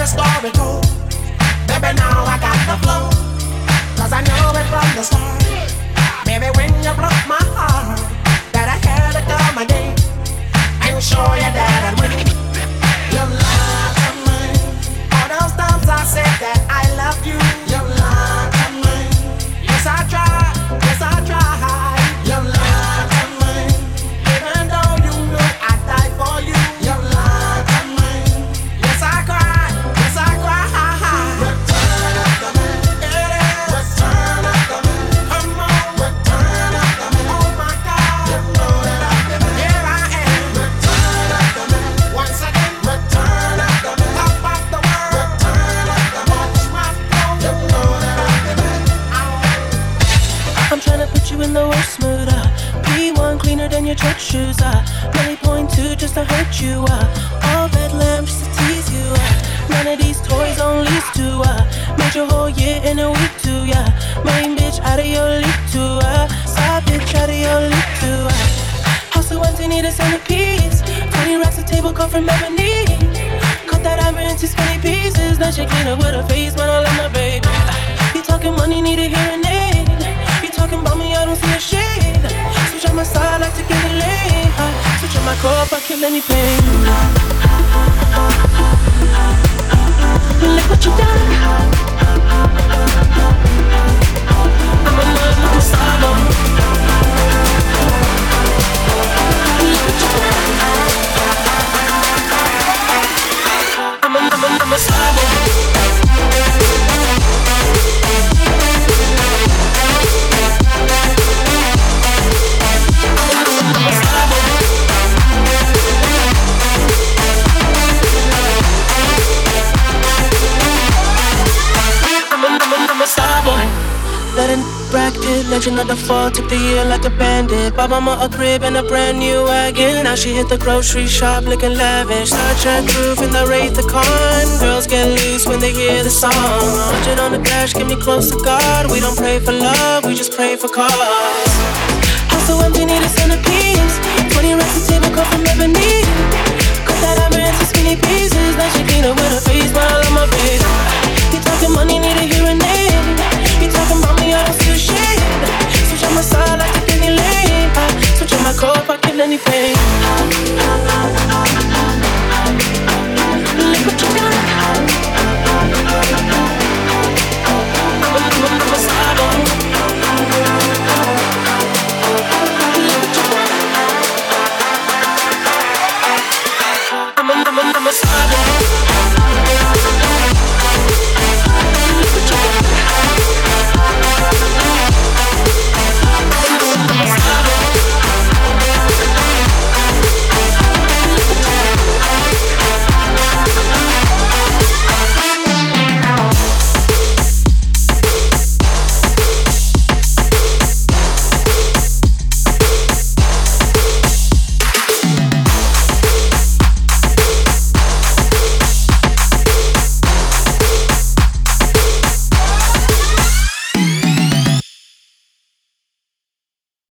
the story goes. Baby, now I got the flow. Cause I know it from the start. Baby, when you. Uh. P1 cleaner than your church shoes. Uh. Nelly point two just to hurt you. Uh. All red lamps to tease you. Uh. None of these toys on lease to. Uh. Made your whole year in a week too. Yeah. Main bitch out of your league too. Uh. Side bitch out of your league too. Uh. House so empty, need a centerpiece. 20 racks of table come from ebony. Cut that ivory into skinny pieces. Then she clean up with her face, but I love my baby. You talking money, need a hearing my core, I kill Letting legend of the fall, took the year like a bandit. Bought mama a crib and a brand new wagon. Now she hit the grocery shop looking lavish. Star Trek groove in the Wraith the Con. Girls get loose when they hear the song. 100 on the dash, get me close to God. We don't pray for love, we just pray for cause.